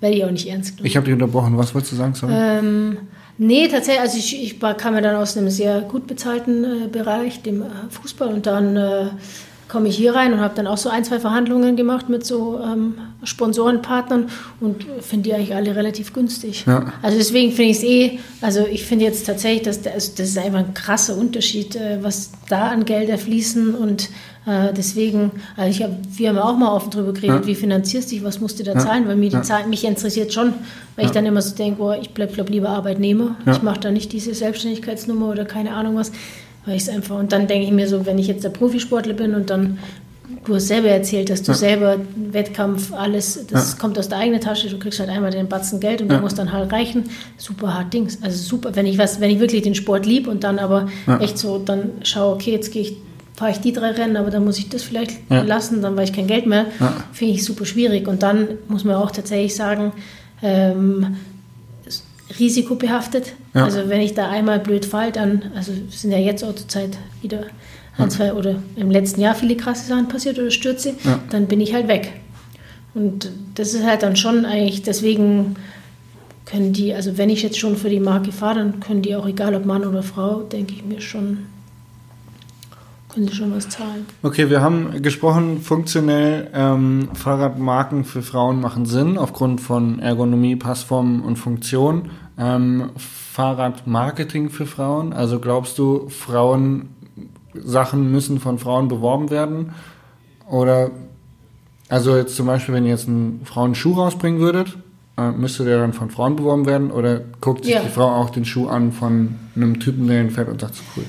Werde ich auch nicht ernst genommen. Ich habe dich unterbrochen. Was wolltest du sagen? Sorry. Ähm, nee, tatsächlich, also ich, ich war- kam ja dann aus einem sehr gut bezahlten äh, Bereich, dem äh, Fußball, und dann äh, komme ich hier rein und habe dann auch so ein, zwei Verhandlungen gemacht mit so ähm, Sponsorenpartnern und finde die eigentlich alle relativ günstig. Ja. Also deswegen finde ich es eh, also ich finde jetzt tatsächlich, dass der- also das ist einfach ein krasser Unterschied, äh, was da an Gelder fließen und äh, deswegen, also ich hab, wir haben auch mal offen drüber geredet, Ja. wie finanzierst du dich, was musst du da Ja. zahlen, weil mir die Ja. Zahlen, mich interessiert schon, weil ich dann immer so denke, oh, ich bleib, glaub lieber Arbeitnehmer, ich mache da nicht diese Selbstständigkeitsnummer oder keine Ahnung was, weil ich es einfach, und dann denke ich mir so, wenn ich jetzt der Profisportler bin und dann, du hast selber erzählt, dass du Ja. selber Wettkampf, alles, das Ja. kommt aus der eigenen Tasche, du kriegst halt einmal den Batzen Geld und Ja. der muss dann halt reichen, super hart Dings, also super, wenn ich was, wenn ich wirklich den Sport lieb und dann aber echt so, dann schaue, okay, jetzt gehe ich fahre ich die drei Rennen, aber dann muss ich das vielleicht Ja. lassen, dann weil ich kein Geld mehr. Ja. Finde ich super schwierig. Und dann muss man auch tatsächlich sagen, ähm, risikobehaftet. Ja. Also wenn ich da einmal blöd fall, dann, also es sind ja jetzt auch zur Zeit wieder ein, zwei oder im letzten Jahr viele krasse Sachen passiert oder Stürze, Ja. dann bin ich halt weg. Und das ist halt dann schon eigentlich, deswegen können die, also wenn ich jetzt schon für die Marke fahre, dann können die auch, egal ob Mann oder Frau, denke ich mir schon, können sie schon was zahlen. Okay, wir haben gesprochen, funktionell ähm, Fahrradmarken für Frauen machen Sinn aufgrund von Ergonomie, Passform und Funktion. Ähm, Fahrradmarketing für Frauen, also glaubst du, Frauen Sachen müssen von Frauen beworben werden? Oder also jetzt zum Beispiel, wenn ihr jetzt einen Frauenschuh rausbringen würdet, äh, müsste der dann von Frauen beworben werden? Oder guckt sich Ja. die Frau auch den Schuh an von einem Typen, der ihn fährt und sagt, so cool.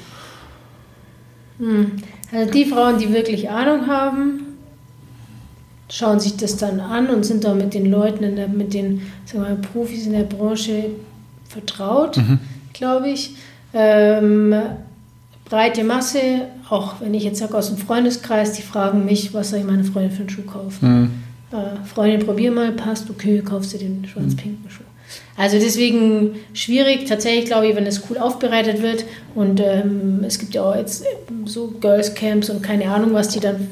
Also die Frauen, die wirklich Ahnung haben, schauen sich das dann an und sind da mit den Leuten, in der, mit den mal, Profis in der Branche vertraut, glaube ich. Ähm, breite Masse, auch wenn ich jetzt sage aus dem Freundeskreis, die fragen mich, was soll ich meine Freundin für einen Schuh kaufen? Hm. Äh, Freundin, probier mal, passt, okay, kaufst du den schwarz-pinken Schuh. Also deswegen schwierig, tatsächlich glaube ich, wenn es cool aufbereitet wird. Und ähm, es gibt ja auch jetzt so Girls Camps und keine Ahnung, was die dann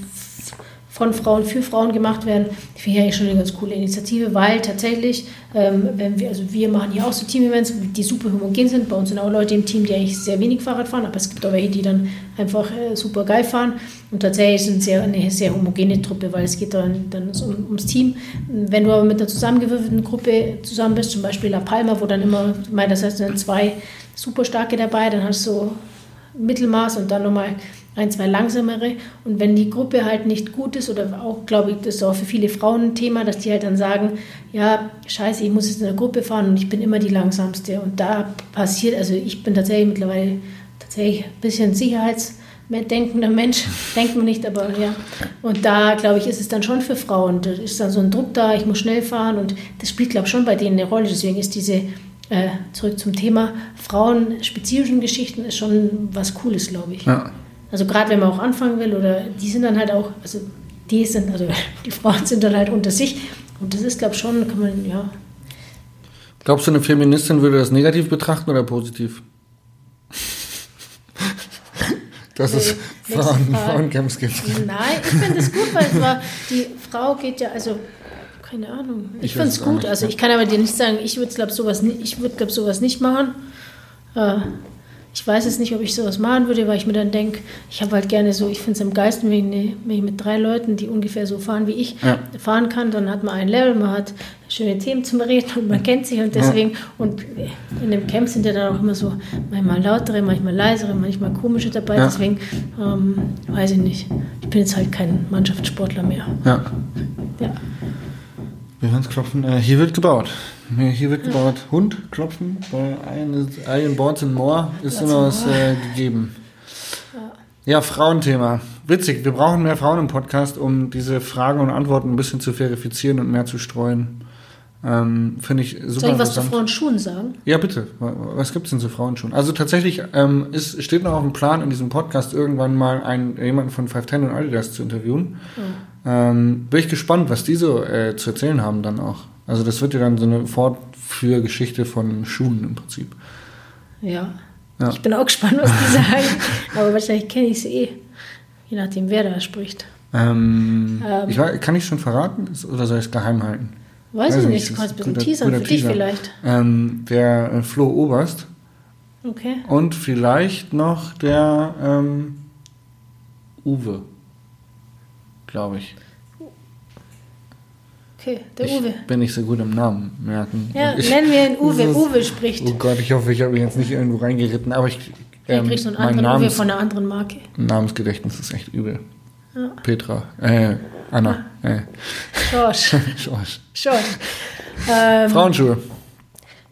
von Frauen für Frauen gemacht werden. Ich finde ja schon eine ganz coole Initiative, weil tatsächlich, ähm, wenn wir, also wir machen hier auch so Team-Events, die super homogen sind. Bei uns sind auch Leute im Team, die eigentlich sehr wenig Fahrrad fahren, aber es gibt auch welche, die dann einfach äh, super geil fahren. Und tatsächlich sind sehr, eine sehr homogene Truppe, weil es geht dann, dann um, ums Team. Wenn du aber mit einer zusammengewürfelten Gruppe zusammen bist, zum Beispiel La Palma, wo dann immer, das heißt, dann zwei super starke dabei, dann hast du Mittelmaß und dann nochmal ein, zwei langsamere. Und wenn die Gruppe halt nicht gut ist, oder auch, glaube ich, das ist auch für viele Frauen ein Thema, dass die halt dann sagen, ja, scheiße, ich muss jetzt in der Gruppe fahren und ich bin immer die langsamste. Und da passiert, also ich bin tatsächlich mittlerweile tatsächlich ein bisschen sicherheitsdenkender Mensch, denkt man nicht, aber ja. Und da, glaube ich, ist es dann schon für Frauen, da ist dann so ein Druck da, ich muss schnell fahren und das spielt, glaube ich, schon bei denen eine Rolle. Deswegen ist diese äh, zurück zum Thema frauenspezifischen Geschichten ist schon was Cooles, glaube ich. Ja. Also gerade wenn man auch anfangen will oder die sind dann halt auch, also die sind, also die Frauen sind dann halt unter sich und das ist, glaube ich, schon, kann man, ja, Glaubst du, eine Feministin würde das negativ betrachten oder positiv? dass es Nee, Frauen, nächste Frage. Frauencamps gibt. Nein, ich finde es gut, weil es war, die Frau geht ja, also keine Ahnung. Ich, Ich finde es es gut. nicht, also ich kann aber dir nicht sagen, ich würde glaube sowas nicht, ich würde glaube sowas nicht machen. Äh, ich weiß jetzt nicht, ob ich sowas machen würde, weil ich mir dann denke, ich habe halt gerne so, ich finde es am geilsten, wenn ich, wenn ich mit drei Leuten, die ungefähr so fahren wie ich, Ja. fahren kann, dann hat man ein Level, man hat schöne Themen zum Reden und man kennt sich und deswegen, und in dem Camp sind ja dann auch immer so manchmal lautere, manchmal leisere, manchmal komische dabei, Ja. deswegen ähm, weiß ich nicht. Ich bin jetzt halt kein Mannschaftssportler mehr. Ja. Ja. Wir hören klopfen. Äh, hier wird gebaut. Hier wird gebaut. Hund klopfen. Bei Iron Boards and More ist immer was äh, gegeben. Ja, Frauenthema. Witzig, wir brauchen mehr Frauen im Podcast, um diese Fragen und Antworten ein bisschen zu verifizieren und mehr zu streuen. Ähm, Finde ich super Soll ich was zu. Frauenschuhen sagen? Ja, bitte. Was gibt es denn zu Frauenschuhen? Also tatsächlich ähm, ist, steht noch auf dem Plan, in diesem Podcast irgendwann mal einen, jemanden von 510 und Adidas zu interviewen. Ähm, bin ich gespannt, was die so äh, zu erzählen haben dann auch. Also das wird ja dann so eine Fortführgeschichte von Schuhen im Prinzip. Ja. Ja. Ich bin auch gespannt, was die sagen. Aber wahrscheinlich kenne ich sie eh. Je nachdem, wer da spricht. Ähm, Ähm. ich weiß, kann ich schon verraten oder soll ich es geheim halten? Weiß, Weiß ich nicht, du kannst ein bisschen guter- teasern, guter für dich Teaser. vielleicht. Ähm, der äh, Flo Oberst Okay. und vielleicht noch der ähm, Uwe, glaube ich. Okay, der ich Uwe. bin nicht so gut im Namen merken. Ja, ich, nennen wir ihn Uwe. Ist- Uwe spricht. Oh Gott, ich hoffe, ich habe mich jetzt nicht irgendwo reingeritten, aber ich. Ähm, kriegst du einen anderen Uwe Namens, von einer anderen Marke. Namensgedächtnis ist echt übel. Ja. Petra, äh, Anna, äh, Schorsch. Schorsch. Schorsch. Ähm, Frauenschuhe.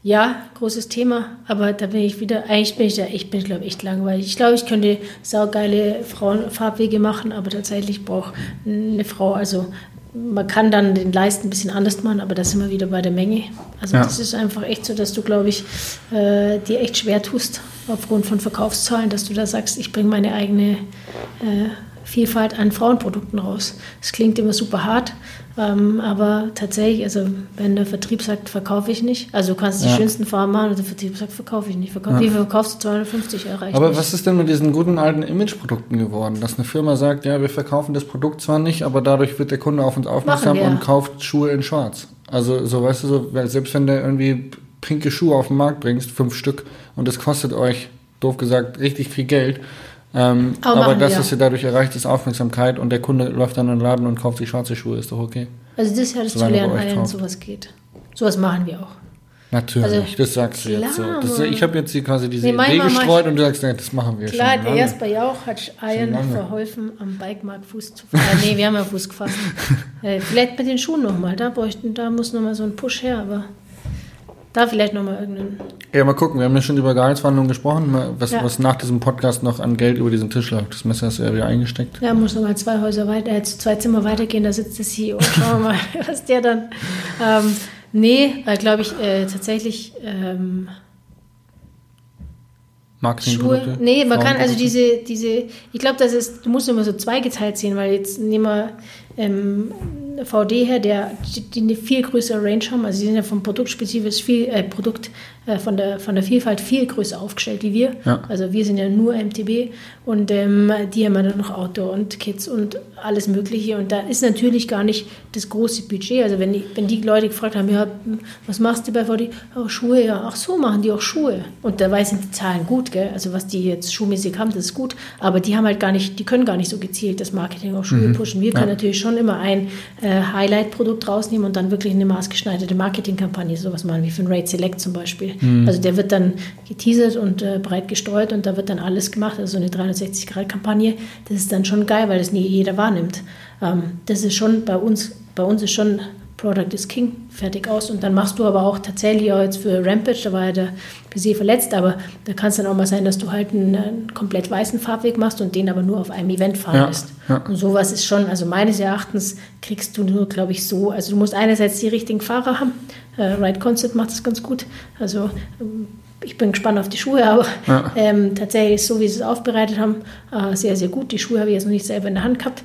Ja, großes Thema, aber da bin ich wieder, eigentlich bin ich da, ich bin, glaube ich, echt langweilig. Ich glaube, ich könnte saugeile Frauenfarbwege machen, aber tatsächlich braucht eine Frau, also man kann dann den Leisten ein bisschen anders machen, aber da sind wir wieder bei der Menge. Also Ja. das ist einfach echt so, dass du, glaube ich, äh, dir echt schwer tust, aufgrund von Verkaufszahlen, dass du da sagst, ich bringe meine eigene äh, Vielfalt an Frauenprodukten raus. Das klingt immer super hart, ähm, aber tatsächlich, also wenn der Vertrieb sagt, verkaufe ich nicht, also du kannst die Ja. schönsten Farben machen und der Vertrieb sagt, verkaufe ich nicht. Verkauf, Ja. Wie viel verkaufst du? 250 erreicht Aber nicht. was ist denn mit diesen guten alten Imageprodukten geworden? Dass eine Firma sagt, ja, wir verkaufen das Produkt zwar nicht, aber dadurch wird der Kunde auf uns aufmerksam wir. und kauft Schuhe in Schwarz. Also so weißt du so, selbst wenn du irgendwie pinke Schuhe auf den Markt bringst, fünf Stück, und das kostet euch, doof gesagt, richtig viel Geld. Ähm, Aber aber das, wir. was ihr dadurch erreicht, ist Aufmerksamkeit und der Kunde läuft dann in den Laden und kauft sich schwarze Schuhe, ist doch okay. Also das ist ja das zu lernen, bei allen kauft. sowas geht. Sowas machen wir auch. Natürlich, Also, das sagst du jetzt so. klar, Das, ich habe jetzt hier quasi diese Nee, Idee gestreut ich- und du sagst, nee, das machen wir Klar, schon. der lange. Jasper Jauch hat Eiern verholfen, am Bikemarkt Fuß zu fassen. Äh, nee, wir haben ja Fuß gefasst. äh, vielleicht mit den Schuhen nochmal, da bräuchten, da muss nochmal so ein Push her, aber da vielleicht nochmal irgendeinen. Ja, mal gucken. Wir haben ja schon über Gehaltsverhandlungen gesprochen, mal was, Ja. was nach diesem Podcast noch an Geld über diesen Tisch läuft. Das Messer ist ja wieder eingesteckt. Ja, muss nochmal zwei Häuser weiter, äh, zwei Zimmer weitergehen, da sitzt der CEO. Schauen wir mal, was der dann. Ähm, nee, äh, glaube ich, äh, tatsächlich. Ähm, Marketingprodukte. Nee, man kann also diese, diese, ich glaube, das ist, du musst immer so zweigeteilt sehen, weil jetzt nehmen wir ähm, VD her, der die, eine viel größere Range haben, also sie sind ja vom Produktspezifisch viel, äh, Produkt äh, von der von der Vielfalt viel größer aufgestellt wie wir. Ja. Also wir sind ja nur MTB und ähm, die haben ja dann noch Outdoor und Kids und alles Mögliche und da ist natürlich gar nicht das große Budget. Also wenn die, wenn die Leute gefragt haben, ja, was machst du bei VD? Oh, Schuhe, ja, ach so, machen die auch Schuhe. Und dabei sind die Zahlen gut, gell? Also was die jetzt schuhmäßig haben, das ist gut. Aber die haben halt gar nicht, die können gar nicht so gezielt das Marketing auf Schuhe pushen. Wir können natürlich schon immer ein äh, Highlight-Produkt rausnehmen und dann wirklich eine maßgeschneiderte Marketingkampagne, sowas machen wie für ein Raid Select zum Beispiel. Also der wird dann geteasert und äh, breit gestreut und da wird dann alles gemacht. Also so eine 360-Grad-Kampagne, das ist dann schon geil, weil das nie jeder wahrnimmt. Ähm, das ist schon bei uns, bei uns ist schon Product is King, fertig aus. Und dann machst du aber auch tatsächlich auch jetzt für Rampage, da war ja der Baiser verletzt, aber da kann es dann auch mal sein, dass du halt einen, einen komplett weißen Farbweg machst und den aber nur auf einem Event fahren Ja, lässt. ja. Und sowas ist schon, also meines Erachtens kriegst du nur, glaube ich, so, also du musst einerseits die richtigen Fahrer haben, äh, Ride Concept macht das ganz gut, also ähm, ich bin gespannt auf die Schuhe, aber Ja. ähm, tatsächlich ist so, wie sie es aufbereitet haben, äh, sehr, sehr gut. Die Schuhe habe ich jetzt noch nicht selber in der Hand gehabt.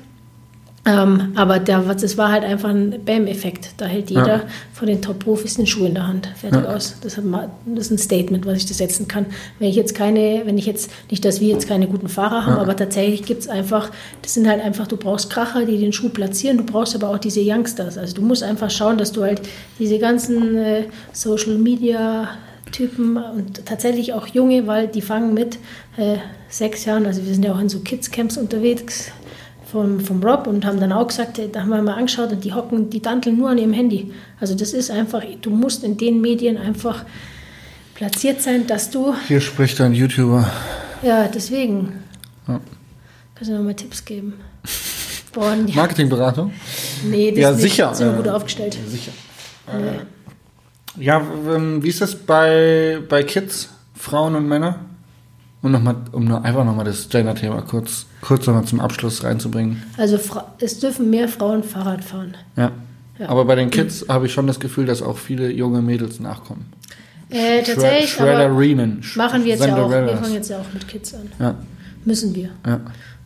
Ähm, aber der, das war halt einfach ein Bam-Effekt. Da hält jeder Ja. von den Top-Profis den Schuh in der Hand. Fertig Ja. aus. Das, ist ein Statement, was ich da setzen kann. Wenn ich jetzt keine, wenn ich jetzt, nicht, dass wir jetzt keine guten Fahrer haben, Ja. aber tatsächlich gibt es einfach, das sind halt einfach, du brauchst Kracher, die den Schuh platzieren, du brauchst aber auch diese Youngsters. Also du musst einfach schauen, dass du halt diese ganzen äh, Social Media Typen und tatsächlich auch junge, weil die fangen mit äh, sechs Jahren, also wir sind ja auch in so Kids-Camps unterwegs vom, vom Rob und haben dann auch gesagt, da haben wir mal angeschaut und die hocken, die danteln nur an ihrem Handy. Also das ist einfach, du musst in den Medien einfach platziert sein, dass du, Hier spricht ein YouTuber. ja, deswegen, Ja. kannst du noch mal Tipps geben? Boah, ja, Marketingberatung? nee, das Ja, nicht. sicher, Sind wir äh, gut aufgestellt. Sicher. Ja, ähm, wie ist das bei, bei Kids, Frauen und Männer? Um, noch mal, um nur einfach nochmal das Gender-Thema kurz, kurz nochmal zum Abschluss reinzubringen. Also es dürfen mehr Frauen Fahrrad fahren. Ja. Ja. Aber bei den Kids habe ich schon das Gefühl, dass auch viele junge Mädels nachkommen. Äh, tatsächlich, Shredder Riemann. machen wir jetzt ja auch. Wir fangen jetzt ja auch mit Kids an. Ja, Müssen wir. ja.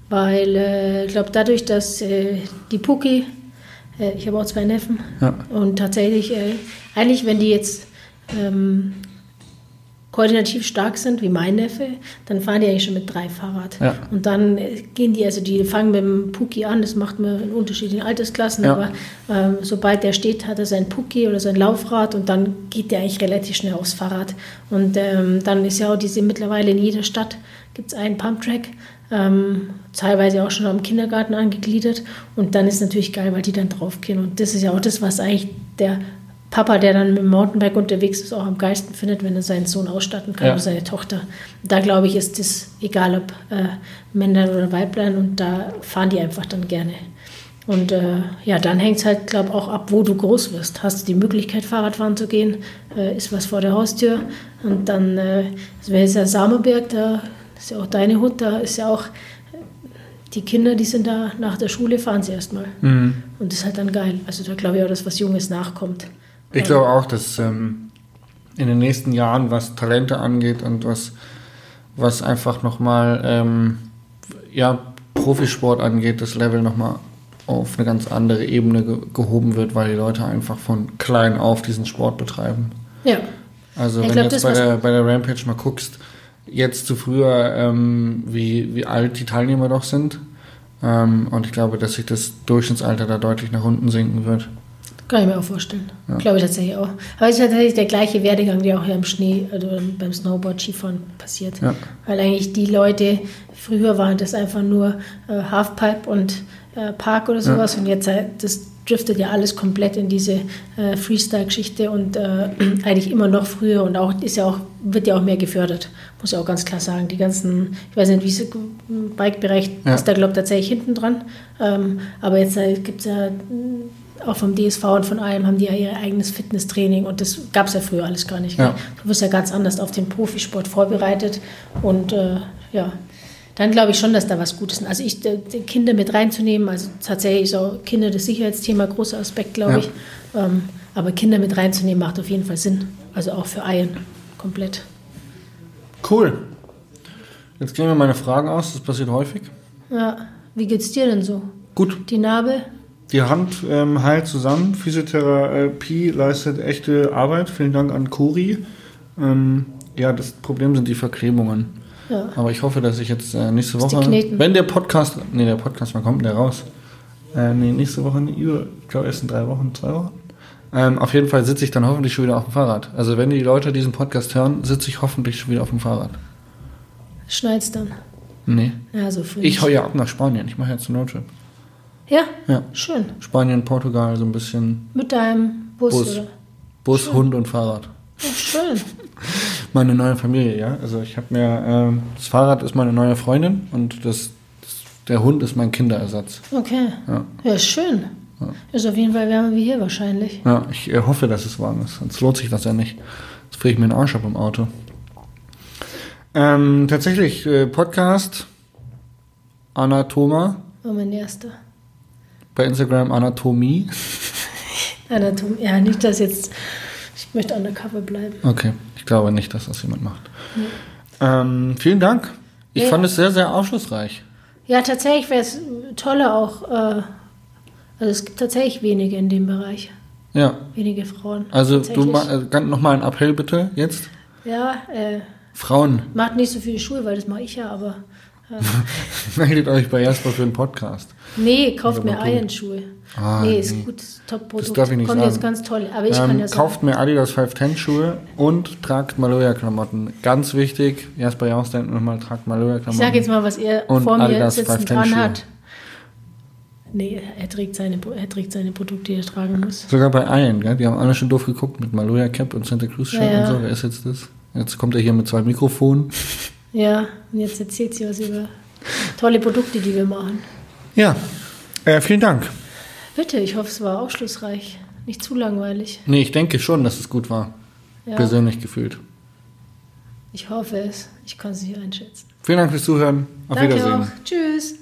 Weil äh, ich glaube, dadurch, dass äh, die Puki, äh, ich habe auch zwei Neffen, Ja. und tatsächlich, äh, eigentlich, wenn die jetzt ähm, koordinativ stark sind, wie mein Neffe, dann fahren die eigentlich schon mit drei Fahrrad. Ja. Und dann äh, gehen die, also die fangen mit dem Puki an, das macht man in unterschiedlichen Altersklassen, Ja. aber ähm, sobald der steht, hat er sein Puki oder sein Laufrad und dann geht der eigentlich relativ schnell aufs Fahrrad. Und ähm, dann ist ja auch diese mittlerweile in jeder Stadt gibt es einen Pumptrack, ähm, teilweise auch schon am Kindergarten angegliedert. Und dann ist natürlich geil, weil die dann draufgehen. Und das ist ja auch das, was eigentlich der Papa, der dann mit dem Mountainbike unterwegs ist, auch am geilsten findet, wenn er seinen Sohn ausstatten kann Ja. oder seine Tochter. Da glaube ich, ist das egal, ob äh, Männlein oder Weiblein und da fahren die einfach dann gerne. Und äh, ja, dann hängt es halt, glaube ich, auch ab, wo du groß wirst. Hast du die Möglichkeit, Fahrradfahren zu gehen? Äh, ist was vor der Haustür? Und dann, äh, wäre jetzt ja Samerberg, da ist ja auch deine Hut, da ist ja auch, die Kinder, die sind da nach der Schule, fahren sie erstmal. Mhm. Und das ist halt dann geil. Also da glaube ich auch, dass was Junges nachkommt. Ich glaube auch, dass ähm, in den nächsten Jahren, was Talente angeht und was, was einfach nochmal ähm, ja, Profisport angeht, das Level nochmal auf eine ganz andere Ebene ge gehoben wird, weil die Leute einfach von klein auf diesen Sport betreiben. Ja, Also Ich wenn glaub, du jetzt bei der, bei der Rampage mal guckst, jetzt zu früher, ähm, wie, wie alt die Teilnehmer doch sind. Ähm, und ich glaube, dass sich das Durchschnittsalter da deutlich nach unten sinken wird. Kann ich mir auch vorstellen. Ja. Glaube ich tatsächlich auch. Aber es ist tatsächlich der gleiche Werdegang, der auch hier im Schnee oder beim Snowboard, Skifahren passiert. Ja. Weil eigentlich die Leute, früher waren das einfach nur äh, Halfpipe und äh, Park oder sowas und jetzt äh, das driftet ja alles komplett in diese äh, Freestyle-Geschichte und äh, eigentlich immer noch früher und auch ist ja auch wird ja auch mehr gefördert, muss ich auch ganz klar sagen. Die ganzen, ich weiß nicht, wie es im Bike-Bereich Ja. ist da glaube ich tatsächlich hinten dran, ähm, aber jetzt äh, gibt es ja auch vom DSV und von allem haben die ja ihr eigenes Fitnesstraining und das gab es ja früher alles gar nicht. Ja. gell? Du wirst ja ganz anders auf den Profisport vorbereitet und äh, ja, dann glaube ich schon, dass da was Gutes ist. Also ich, die Kinder mit reinzunehmen, also tatsächlich ist auch Kinder das Sicherheitsthema großer Aspekt, glaube Ja. ich. Ähm, aber Kinder mit reinzunehmen macht auf jeden Fall Sinn. Also auch für Eien komplett. Cool. Jetzt gehen wir meine Fragen aus, das passiert häufig. Ja, wie geht's dir denn so? Gut, Die Narbe? Die Hand ähm, heilt zusammen. Physiotherapie leistet echte Arbeit. Vielen Dank an Kuri. Ähm, ja, das Problem sind die Verklebungen. Ja. Aber ich hoffe, dass ich jetzt äh, nächste Woche, wenn der Podcast, nee, der Podcast, wann kommt denn der raus? Äh, nee, nächste Woche, ich glaube erst in drei Wochen, zwei Wochen. Ähm, auf jeden Fall sitze ich dann hoffentlich schon wieder auf dem Fahrrad. Also wenn die Leute diesen Podcast hören, sitze ich hoffentlich schon wieder auf dem Fahrrad. Schneit's dann? Nee. Ja, so früh. Ich hau ja ab nach Spanien. Ich mache jetzt einen Roadtrip. Ja, Ja. schön. Spanien, Portugal, so ein bisschen Mit deinem Bus, Bus. oder? Bus, Hund und Fahrrad. Oh, schön. Meine neue Familie, ja. Also ich habe mir, ähm, das Fahrrad ist meine neue Freundin und das, das, der Hund ist mein Kinderersatz. Okay. Ja. Ja, schön. Ist auf jeden Fall wärmer wie hier wahrscheinlich. Ja, ich äh, hoffe, dass es warm ist, sonst lohnt sich das ja nicht. Jetzt friere ich mir den Arsch ab im Auto. Ähm, tatsächlich, äh, Podcast Anatoma, War mein erster. Bei Instagram Anatomie. Anatom ja, nicht, dass jetzt. Ich möchte undercover bleiben. Okay, ich glaube nicht, dass das jemand macht. Ähm, vielen Dank. Ich Ja. fand es sehr, sehr aufschlussreich. Ja, tatsächlich wäre es toller auch. Äh, Also es gibt tatsächlich wenige in dem Bereich. Ja. Wenige Frauen. Also du äh, noch mal ein Appell bitte jetzt. Ja, äh, Frauen, macht nicht so viele Schuhe, weil das mache ich ja, aber. meldet euch bei Jasper für einen Podcast. Nee, kauft mir. Iron-Schuhe. Ah, nee, ist nee. gut, Top-Produkt. darf ich nicht Kommt sagen. jetzt ganz toll. Aber ich kann Ähm, ja sagen. kauft mir Adidas 510 Schuhe und tragt Maloya-Klamotten. Ganz wichtig, Jasper Jaustein nochmal, tragt Ich Maloya-Klamotten. sage jetzt mal, was er Und vor mir Adidas sitzen 510 dran hat. Nee, er trägt, seine, er trägt seine Produkte, die er tragen muss. Sogar bei Iron, gell? Die haben alle schon doof geguckt mit Maloya Cap und Santa Cruz Shirt Ja, ja. und so. Wer ist jetzt das? Jetzt kommt er hier mit zwei Mikrofonen. Ja, und jetzt erzählt sie was über tolle Produkte, die wir machen. Ja, äh, vielen Dank. Bitte, ich hoffe, es war aufschlussreich. Nicht zu langweilig. Nee, ich denke schon, dass es gut war. Ja, Persönlich gefühlt. ich hoffe es. Ich kann es nicht einschätzen. Vielen Dank fürs Zuhören. Auf Danke Wiedersehen. auch. Tschüss.